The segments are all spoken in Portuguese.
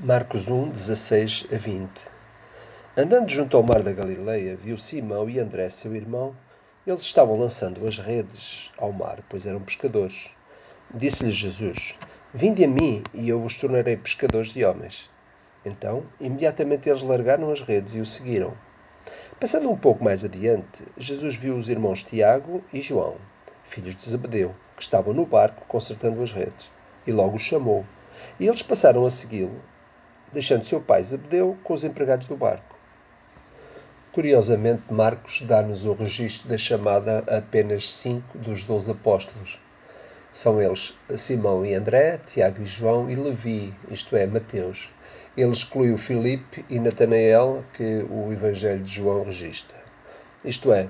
Marcos 1, 16 a 20 Andando junto ao mar da Galileia, viu Simão e André, seu irmão. Eles estavam lançando as redes ao mar, pois eram pescadores. Disse-lhes Jesus: Vinde a mim, e eu vos tornarei pescadores de homens. Então, imediatamente eles largaram as redes e o seguiram. Passando um pouco mais adiante, Jesus viu os irmãos Tiago e João, filhos de Zebedeu, que estavam no barco consertando as redes, e logo os chamou. E eles passaram a segui-lo deixando seu pai Zebedeu com os empregados do barco. Curiosamente, Marcos dá-nos o registro da chamada a apenas cinco dos doze apóstolos. São eles Simão e André, Tiago e João e Levi, isto é, Mateus. Ele exclui o Filipe e Natanael, que o Evangelho de João registra. Isto é,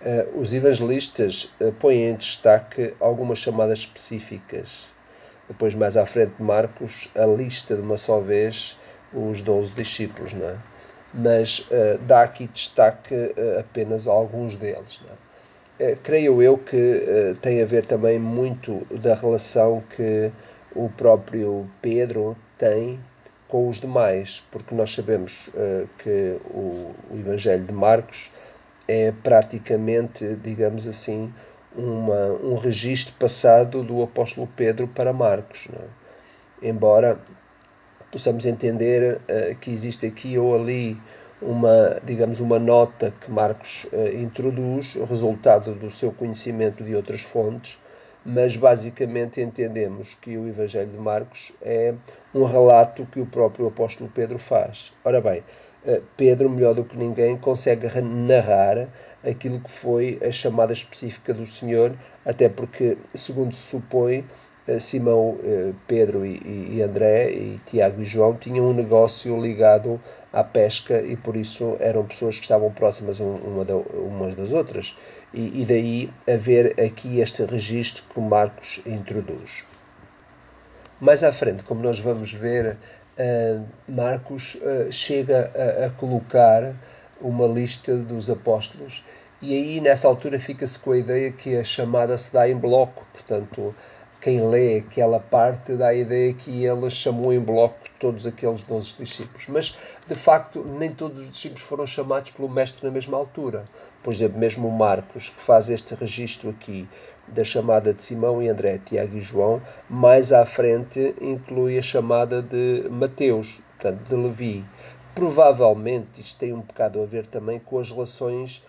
eh, os evangelistas eh, põem em destaque algumas chamadas específicas depois mais à frente Marcos a lista de uma só vez os 12 discípulos, não é? mas uh, dá aqui destaque uh, apenas a alguns deles. É? uh, creio eu que tem a ver também muito da relação que o próprio Pedro tem com os demais, porque nós sabemos que o, o Evangelho de Marcos é praticamente, digamos assim, uma, um registro passado do apóstolo Pedro para Marcos. É? Embora possamos entender uh, que existe aqui ou ali uma, digamos, uma nota que Marcos uh, introduz, resultado do seu conhecimento de outras fontes, mas basicamente entendemos que o Evangelho de Marcos é um relato que o próprio apóstolo Pedro faz. Ora bem, eh, Pedro, melhor do que ninguém, consegue narrar aquilo que foi a chamada específica do Senhor, até porque, segundo se supõe, Simão, eh, Pedro e André, e Tiago e João tinham um negócio ligado à pesca e por isso eram pessoas que estavam próximas uma umas das outras. E, e daí haver aqui este registro que Marcos introduz. Mais à frente, como nós vamos ver, uh, Marcos chega a, a, colocar uma lista dos apóstolos e aí nessa altura fica-se com a ideia que a chamada se dá em bloco, portanto quem lê aquela parte dá a ideia que ele chamou em bloco todos aqueles 12 discípulos. Mas, de facto, nem todos os discípulos foram chamados pelo Mestre na mesma altura. Por exemplo, mesmo Marcos, que faz este registro aqui da chamada de Simão e André, Tiago e João, mais à frente inclui a chamada de Mateus, portanto, de Levi. Provavelmente isto tem um bocado a ver também com as relações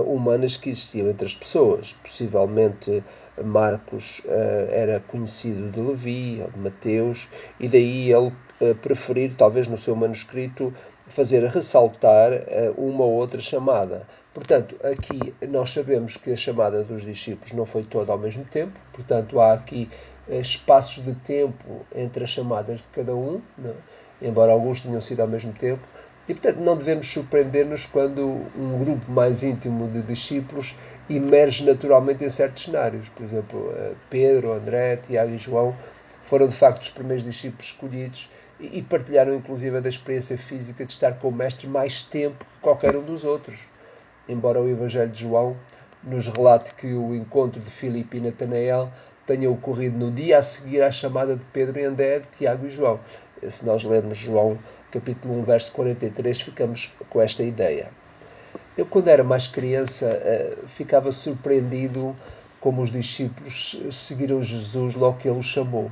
humanas que existiam entre as pessoas. Possivelmente Marcos uh, era conhecido de Levi ou de Mateus, e daí ele uh, preferir, talvez no seu manuscrito, fazer ressaltar uma ou outra chamada. Portanto, aqui nós sabemos que a chamada dos discípulos não foi toda ao mesmo tempo, portanto, há aqui eh, espaços de tempo entre as chamadas de cada um? É? embora alguns tenham sido ao mesmo tempo, e portanto não devemos surpreender-nos quando um grupo mais íntimo de discípulos emerge naturalmente em certos cenários. Por exemplo, eh, Pedro, André, Tiago e João foram de facto os primeiros discípulos escolhidos e partilharam inclusive da experiência física de estar com o Mestre mais tempo que qualquer um dos outros embora o Evangelho de João nos relate que o encontro de Filipe e Natanael tenha ocorrido no dia a seguir à chamada de Pedro e André, Tiago e João. Se nós lermos João capítulo 1, verso 43, ficamos com esta ideia. Eu, quando era mais criança, eh, ficava surpreendido como os discípulos seguiram Jesus logo que ele os chamou.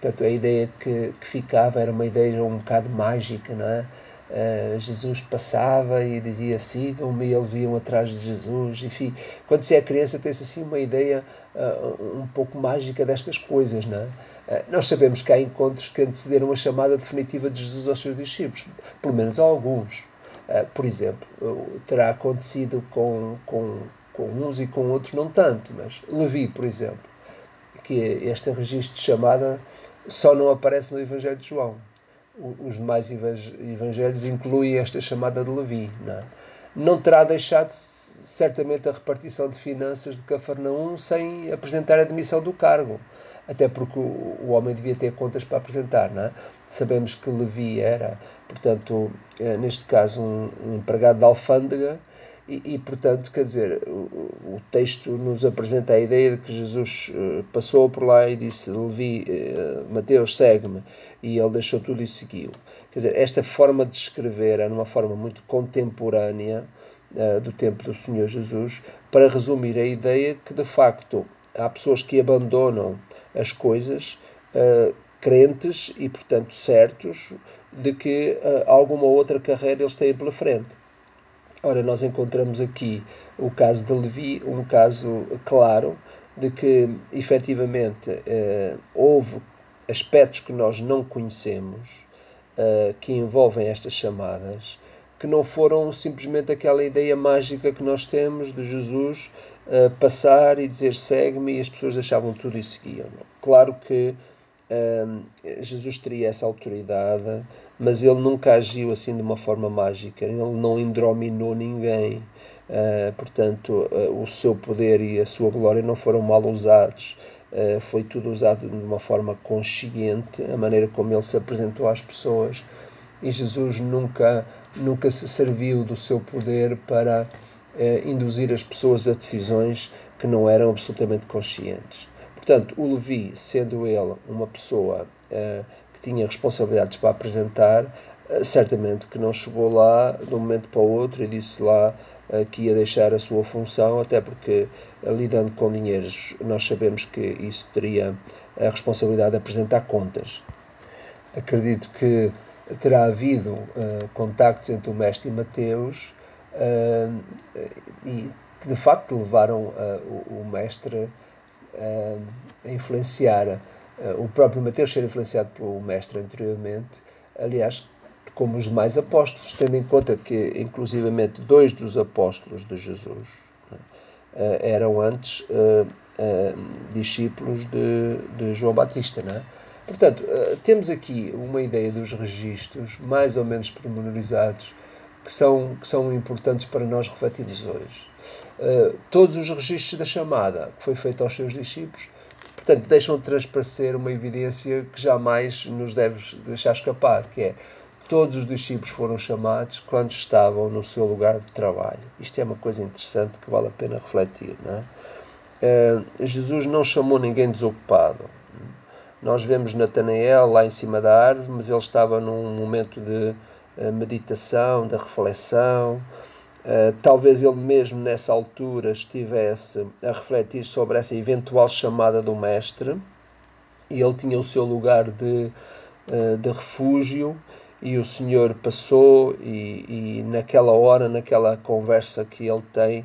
Portanto, a ideia que, que ficava era uma ideia um bocado mágica, não é? Uh, Jesus passava e dizia sigam-me e eles iam atrás de Jesus. Enfim, quando se é criança tem-se assim uma ideia uh, um pouco mágica destas coisas, não é? Uh, nós sabemos que há encontros que antecederam a chamada definitiva de Jesus aos seus discípulos, pelo menos alguns. por exemplo, terá acontecido com, com, com uns e com outros não tanto, mas Levi, por exemplo, que este registro de chamada só não aparece no Evangelho de João os demais evangelhos incluem esta chamada de Levi. Não, é? não terá deixado certamente a repartição de finanças de Cafarnaum sem apresentar a demissão do cargo, até porque o, homem devia ter contas para apresentar. Não é? Sabemos que Levi era, portanto, eh, neste caso, um, um empregado da alfândega e, e, portanto, quer dizer, o, o, texto nos apresenta a ideia de que Jesus uh, passou por lá e disse: Levi, uh, Mateus, segue-me. E ele deixou tudo e seguiu. Quer dizer, esta forma de escrever é uma forma muito contemporânea uh, do tempo do Senhor Jesus, para resumir a ideia que, de facto, há pessoas que abandonam as coisas crentes e, portanto, certos de que alguma outra carreira eles têm pela frente Ora, nós encontramos aqui o caso de Levi, um caso claro de que efetivamente eh, houve aspectos que nós não conhecemos eh, que envolvem estas chamadas, que não foram simplesmente aquela ideia mágica que nós temos de Jesus eh, passar e dizer segue-me e as pessoas deixavam tudo e seguiam. Claro que Jesus teria essa autoridade, mas ele nunca agiu assim de uma forma mágica, ele não indrominou ninguém. Uh, portanto, uh, o seu poder e a sua glória não foram mal usados, uh, foi tudo usado de uma forma consciente, a maneira como ele se apresentou às pessoas. E Jesus nunca, nunca se serviu do seu poder para induzir as pessoas a decisões que não eram absolutamente conscientes. Portanto, o Levi, sendo ele uma pessoa uh, que tinha responsabilidades para apresentar, uh, certamente que não chegou lá de um momento para o outro e disse lá uh, que ia deixar a sua função, até porque lidando com dinheiros nós sabemos que isso teria a responsabilidade de apresentar contas. Acredito que terá havido contactos entre o mestre e Mateus e que de facto levaram o, o mestre a influenciar o próprio Mateus ser influenciado pelo mestre anteriormente, aliás, como os demais apóstolos, tendo em conta que, inclusivamente, dois dos apóstolos de Jesus né, eram antes discípulos de, de João Batista. Não é? Portanto, temos aqui uma ideia dos registros mais ou menos pormenorizados que são, que são importantes para nós refletirmos hoje. Uh, todos os registros da chamada que foi feita aos seus discípulos, portanto, deixam de transparecer uma evidência que jamais nos deve deixar escapar, que é todos os discípulos foram chamados quando estavam no seu lugar de trabalho. Isto é uma coisa interessante que vale a pena refletir. Não é? Uh, Jesus não chamou ninguém desocupado. Nós vemos Natanael lá em cima da árvore, mas ele estava num momento de meditação, da reflexão. Uh, talvez ele mesmo nessa altura estivesse a refletir sobre essa eventual chamada do Mestre e ele tinha o seu lugar de, uh, de refúgio e o Senhor passou e, e naquela hora, naquela conversa que ele tem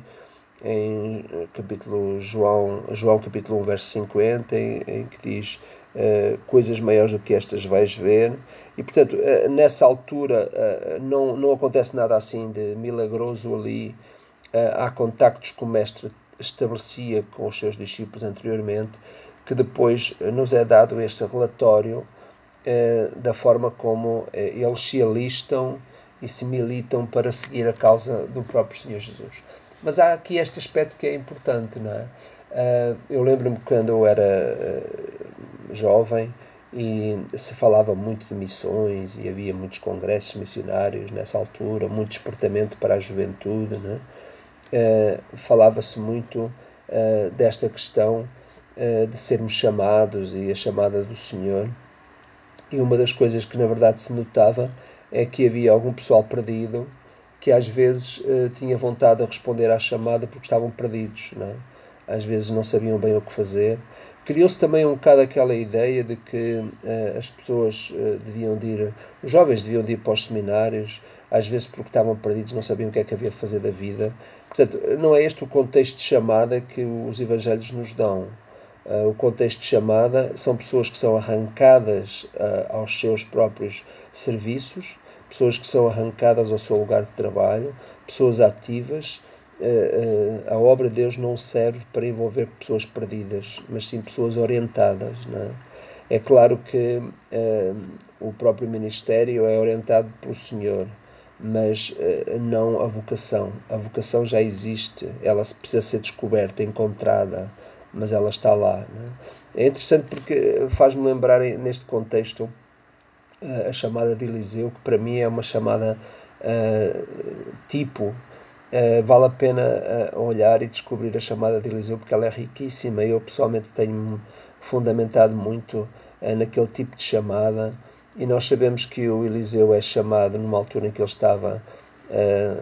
em capítulo João, João capítulo 1, verso 50, em, em que diz uh, coisas maiores do que estas vais ver. E, portanto, uh, nessa altura uh, não, não acontece nada assim de milagroso ali. há contactos que o Mestre estabelecia com os seus discípulos anteriormente, que depois nos é dado este relatório da forma como eles se alistam e se militam para seguir a causa do próprio Senhor Jesus. Mas há aqui este aspecto que é importante, não é? Uh, eu lembro-me quando eu era uh, jovem e se falava muito de missões e havia muitos congressos missionários nessa altura, muito despertamento para a juventude, né? Uh, falava-se muito desta questão de sermos chamados e a chamada do Senhor. E uma das coisas que na verdade se notava é que havia algum pessoal perdido que às vezes uh, tinha vontade de responder à chamada porque estavam perdidos, não é? às vezes não sabiam bem o que fazer. Criou-se também um bocado aquela ideia de que uh, as pessoas uh, deviam de ir, os jovens deviam de ir para os seminários, às vezes porque estavam perdidos, não sabiam o que é que havia de fazer da vida. Portanto, não é este o contexto de chamada que os evangelhos nos dão. Uh, o contexto de chamada são pessoas que são arrancadas aos seus próprios serviços, pessoas que são arrancadas ao seu lugar de trabalho, pessoas ativas. Uh, uh, a obra de Deus não serve para envolver pessoas perdidas, mas sim pessoas orientadas. É? é? claro que uh, o próprio ministério é orientado pelo Senhor, mas não a vocação. A vocação já existe, ela precisa ser descoberta, encontrada, mas ela está lá. É? é interessante porque faz-me lembrar neste contexto a chamada de Eliseu, que para mim é uma chamada uh, tipo Uh, vale a pena uh, olhar e descobrir a chamada de Eliseu porque ela é riquíssima. Eu pessoalmente tenho fundamentado muito naquele tipo de chamada e nós sabemos que o Eliseu é chamado numa altura em que ele estava,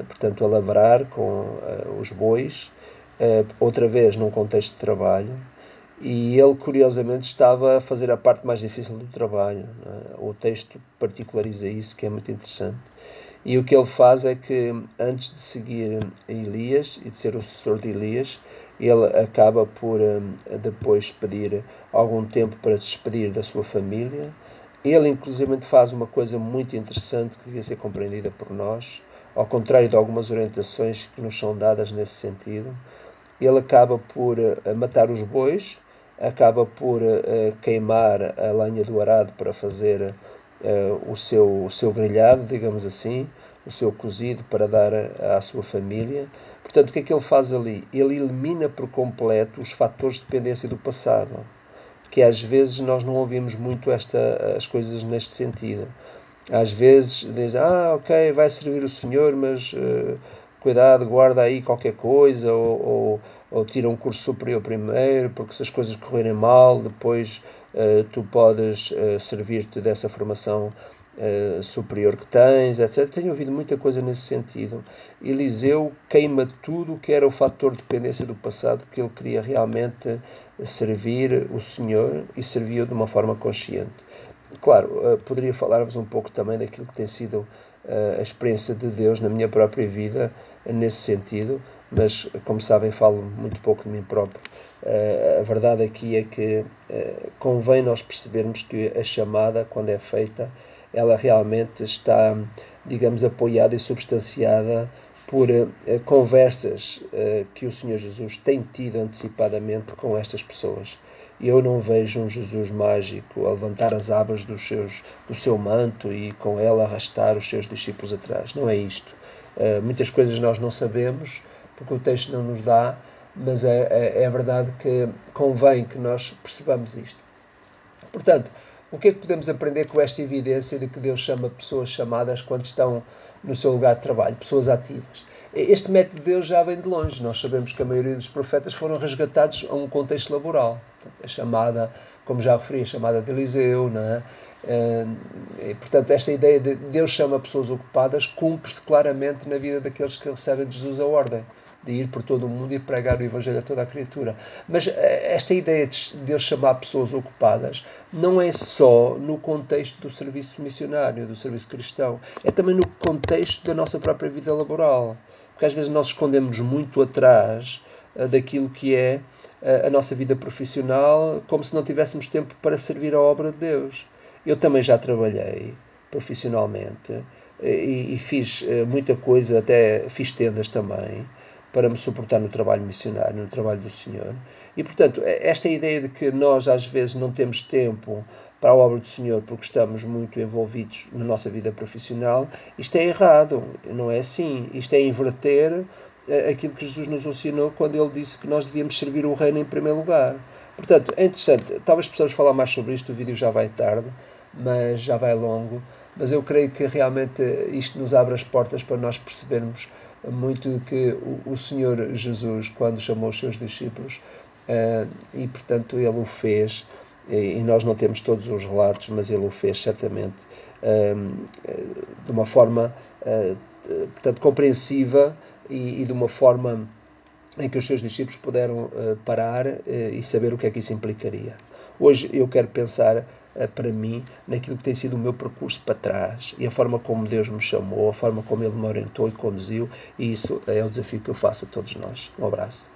portanto, a lavrar com os bois, outra vez num contexto de trabalho. E ele, curiosamente, estava a fazer a parte mais difícil do trabalho. É? O texto particulariza isso, que é muito interessante. E o que ele faz é que, antes de seguir Elias e de ser o sucessor de Elias, ele acaba por hum, depois pedir algum tempo para despedir da sua família. Ele, inclusive, faz uma coisa muito interessante que devia ser compreendida por nós, ao contrário de algumas orientações que nos são dadas nesse sentido. Ele acaba por hum, matar os bois, acaba por hum, queimar a lenha do arado para fazer uh, o, seu, o seu grelhado, digamos assim, o seu cozido para dar à sua família. Portanto, o que é que ele faz ali? Ele elimina por completo os fatores de dependência do passado, que às vezes nós não ouvimos muito esta, as coisas neste sentido. Às vezes dizem, ah, ok, vai servir o Senhor, mas uh, cuidado, guarda aí qualquer coisa, ou, ou, ou, tira um curso superior primeiro, porque se as coisas correrem mal, depois uh, tu podes uh, servir-te dessa formação uh, superior que tens, etc. Tenho ouvido muita coisa nesse sentido. Eliseu queima tudo o que era o fator de dependência do passado, porque ele queria realmente servir o Senhor e servia de uma forma consciente. Claro, poderia falar-vos um pouco também daquilo que tem sido a experiência de Deus na minha própria vida nesse sentido, mas como sabem, falo muito pouco de mim próprio. Uh, a verdade aqui é que uh, convém nós percebermos que a chamada, quando é feita, ela realmente está, digamos, apoiada e substanciada por uh, conversas que o Senhor Jesus tem tido antecipadamente com estas pessoas. Eu não vejo um Jesus mágico a levantar as abas dos seus, do seu manto e com ela arrastar os seus discípulos atrás. Não é isto. muitas coisas nós não sabemos, porque o texto não nos dá, mas é, é, é verdade que convém que nós percebamos isto. Portanto, o que é que podemos aprender com esta evidência de que Deus chama pessoas chamadas quando estão no seu lugar de trabalho, pessoas ativas? Este método de Deus já vem de longe. Nós sabemos que a maioria dos profetas foram resgatados a um contexto laboral. A chamada, como já referi, a chamada de Eliseu, não é? Eh, e, portanto, esta ideia de Deus chama pessoas ocupadas cumpre-se claramente na vida daqueles que recebem de Jesus a ordem de ir por todo o mundo e pregar o Evangelho a toda a criatura. Mas eh, esta ideia de Deus chamar pessoas ocupadas não é só no contexto do serviço missionário, do serviço cristão, é também no contexto da nossa própria vida laboral. Porque às vezes nós escondemos muito atrás uh, daquilo que é uh, a nossa vida profissional, como se não tivéssemos tempo para servir a obra de Deus. Eu também já trabalhei profissionalmente e, e fiz muita coisa, até fiz tendas também para me suportar no trabalho missionário, no trabalho do Senhor. E, portanto, esta ideia de que nós às vezes não temos tempo para a obra do Senhor porque estamos muito envolvidos na nossa vida profissional, isto é errado, não é assim. Isto é inverter eh, aquilo que Jesus nos ensinou quando ele disse que nós devíamos servir o reino em primeiro lugar. Portanto, é interessante, talvez possamos falar mais sobre isto, o vídeo já vai tarde, mas já vai longo, mas eu creio que realmente isto nos abre as portas para nós percebermos muito que o, o Senhor Jesus, quando chamou os seus discípulos, uh, e portanto ele o fez, e, e, nós não temos todos os relatos, mas ele o fez certamente uh, de uma forma uh, portanto, compreensiva e, e, de uma forma em que os seus discípulos puderam parar e saber o que é que isso implicaria. Hoje eu quero pensar uh, para mim naquilo que tem sido o meu percurso para trás e a forma como Deus me chamou, a forma como Ele me orientou e conduziu, e isso é o desafio que eu faço a todos nós. Um abraço.